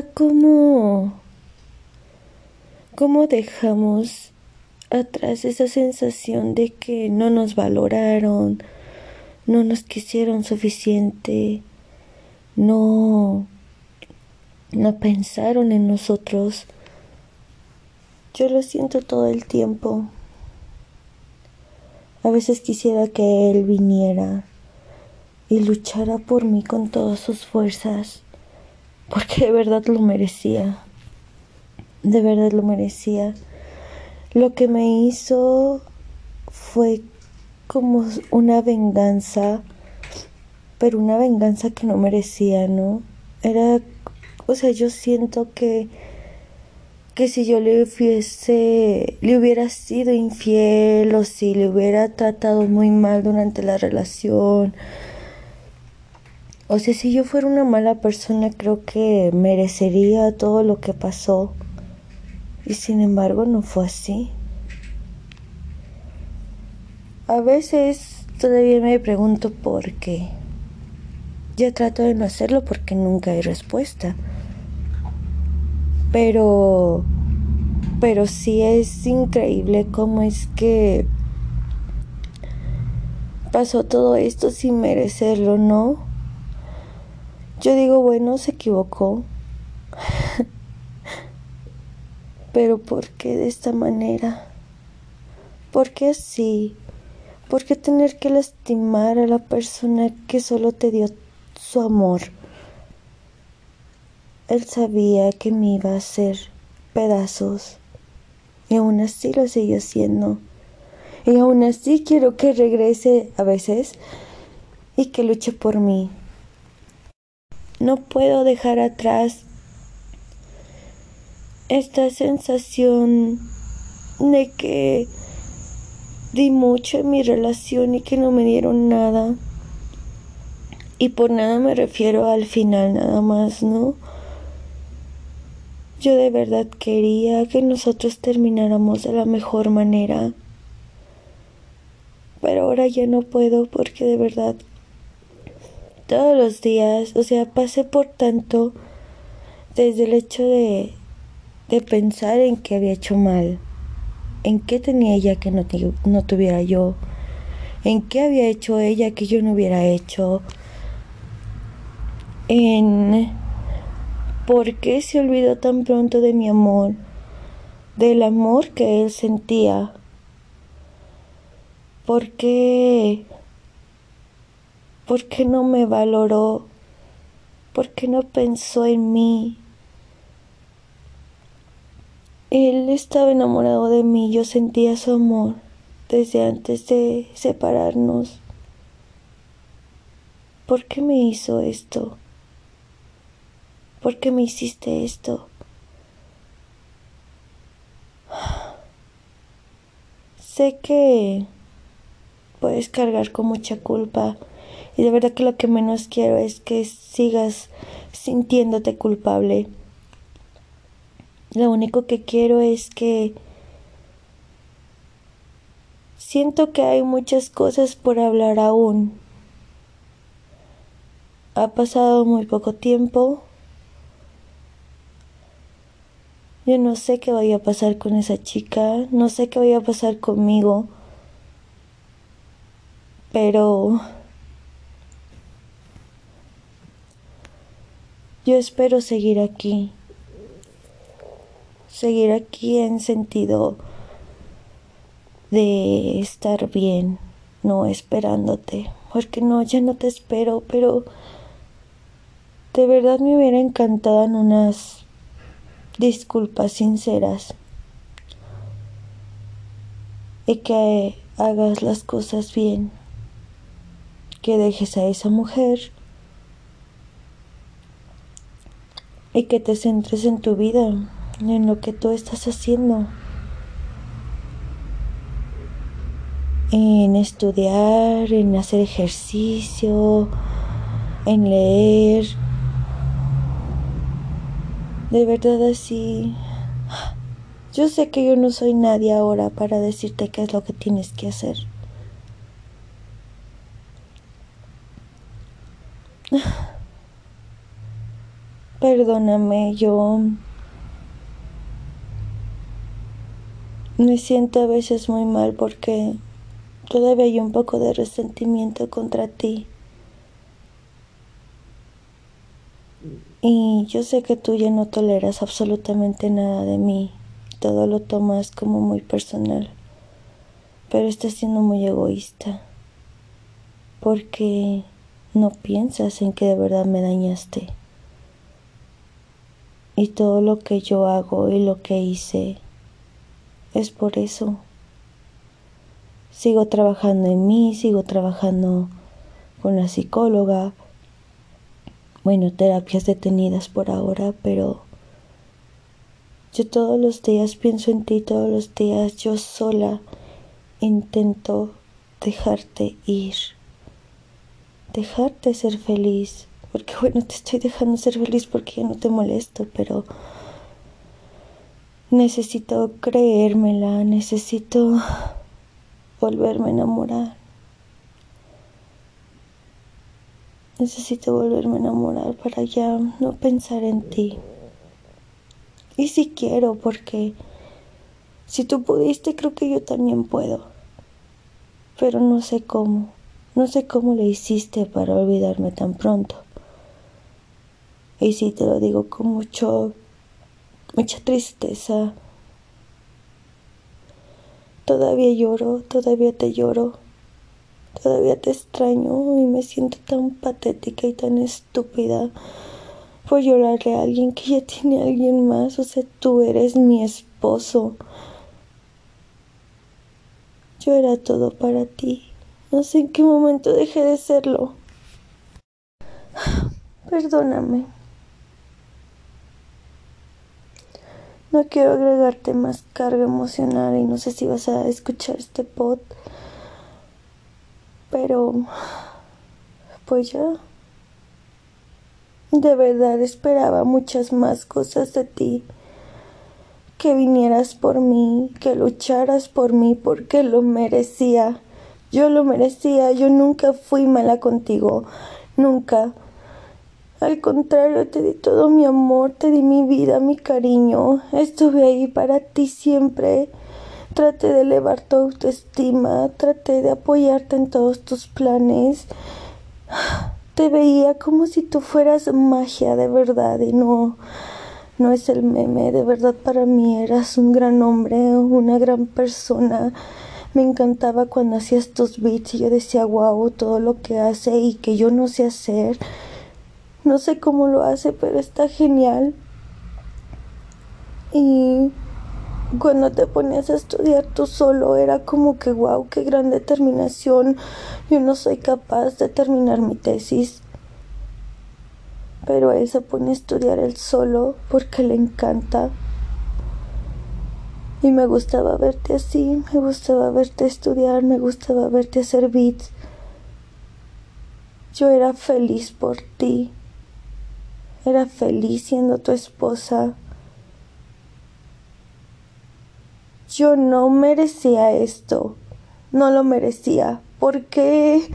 era como, como dejamos atrás esa sensación de que no nos valoraron, no nos quisieron suficiente, no, no pensaron en nosotros. Yo lo siento todo el tiempo. A veces quisiera que él viniera y luchara por mí con todas sus fuerzas, porque de verdad lo merecía. De verdad lo merecía. Lo que me hizo fue como una venganza, pero una venganza que no merecía, ¿no? Era, o sea, yo siento que que si yo le hubiese, le hubiera sido infiel o si le hubiera tratado muy mal durante la relación, o sea, si yo fuera una mala persona, creo que merecería todo lo que pasó. Y sin embargo no fue así. A veces todavía me pregunto por qué. Ya trato de no hacerlo porque nunca hay respuesta. Pero pero sí es increíble cómo es que pasó todo esto sin merecerlo, ¿no? Yo digo, bueno, se equivocó. Pero ¿por qué de esta manera? ¿Por qué así? ¿Por qué tener que lastimar a la persona que solo te dio su amor? Él sabía que me iba a hacer pedazos y aún así lo sigue haciendo. Y aún así quiero que regrese a veces y que luche por mí. No puedo dejar atrás esta sensación de que di mucho en mi relación y que no me dieron nada. Y por nada me refiero al final nada más, ¿no? Yo de verdad quería que nosotros termináramos de la mejor manera. Pero ahora ya no puedo porque de verdad todos los días, o sea, pasé por tanto desde el hecho de de pensar en qué había hecho mal, en qué tenía ella que no, no tuviera yo, en qué había hecho ella que yo no hubiera hecho, en por qué se olvidó tan pronto de mi amor, del amor que él sentía, por qué, por qué no me valoró, por qué no pensó en mí, él estaba enamorado de mí, yo sentía su amor desde antes de separarnos. ¿Por qué me hizo esto? ¿Por qué me hiciste esto? Sé que puedes cargar con mucha culpa y de verdad que lo que menos quiero es que sigas sintiéndote culpable. Lo único que quiero es que siento que hay muchas cosas por hablar aún. Ha pasado muy poco tiempo. Yo no sé qué vaya a pasar con esa chica, no sé qué vaya a pasar conmigo, pero yo espero seguir aquí. Seguir aquí en sentido de estar bien, no esperándote, porque no, ya no te espero, pero de verdad me hubiera encantado en unas disculpas sinceras y que hagas las cosas bien, que dejes a esa mujer y que te centres en tu vida en lo que tú estás haciendo, en estudiar, en hacer ejercicio, en leer. De verdad así. Yo sé que yo no soy nadie ahora para decirte qué es lo que tienes que hacer. Perdóname, yo me siento a veces muy mal porque todavía hay un poco de resentimiento contra ti. Y yo sé que tú ya no toleras absolutamente nada de mí, todo lo tomas como muy personal, pero estás siendo muy egoísta, porque no piensas en que de verdad me dañaste. Y todo lo que yo hago y lo que hice. Es por eso. Sigo trabajando en mí, sigo trabajando con la psicóloga, bueno, terapias detenidas por ahora, pero yo todos los días pienso en ti, todos los días yo sola intento dejarte ir, dejarte ser feliz, porque bueno, te estoy dejando ser feliz porque ya no te molesto, pero necesito creérmela, necesito volverme a enamorar. Necesito volverme a enamorar para ya no pensar en ti. Y si quiero, porque si tú pudiste, creo que yo también puedo. Pero no sé cómo. No sé cómo le hiciste para olvidarme tan pronto. Y sí te lo digo con mucho mucha tristeza. Todavía lloro, todavía te lloro. Todavía te extraño y me siento tan patética y tan estúpida por llorarle a alguien que ya tiene a alguien más. O sea, tú eres mi esposo. Yo era todo para ti. No sé en qué momento dejé de serlo. Perdóname. No quiero agregarte más carga emocional y no sé si vas a escuchar este pod pero, pues ya. De verdad esperaba muchas más cosas de ti. Que vinieras por mí, que lucharas por mí porque lo merecía. Yo lo merecía, yo nunca fui mala contigo, nunca. Al contrario, te di todo mi amor, te di mi vida, mi cariño. Estuve ahí para ti siempre. Traté de elevar tu autoestima, traté de apoyarte en todos tus planes. Te veía como si tú fueras magia de verdad y no, no es el meme, de verdad para mí eras un gran hombre, una gran persona. Me encantaba cuando hacías tus beats y yo decía, wow, todo lo que hace y que yo no sé hacer. No sé cómo lo hace, pero está genial. Y cuando te ponías a estudiar tú solo era como que wow, qué gran determinación. Yo no soy capaz de terminar mi tesis. Pero él se pone a estudiar él solo porque le encanta. Y me gustaba verte así, me gustaba verte estudiar, me gustaba verte hacer beats. Yo era feliz por ti. Era feliz siendo tu esposa. yo no merecía esto, no lo merecía. ¿Por qué?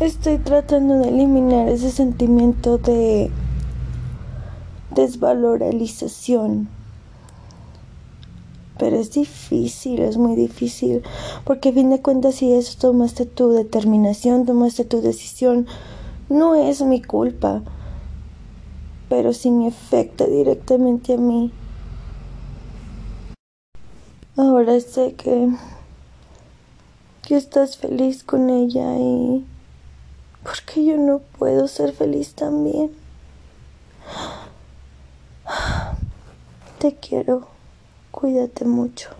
Estoy tratando de eliminar ese sentimiento de desvalorización. Pero es difícil, es muy difícil, porque a fin de cuentas si eso tomaste tu determinación, tomaste tu decisión, no es mi culpa, pero sí me afecta directamente a mí. Ahora sé que, que estás feliz con ella y porque yo no puedo ser feliz también. Te quiero. Cuídate mucho.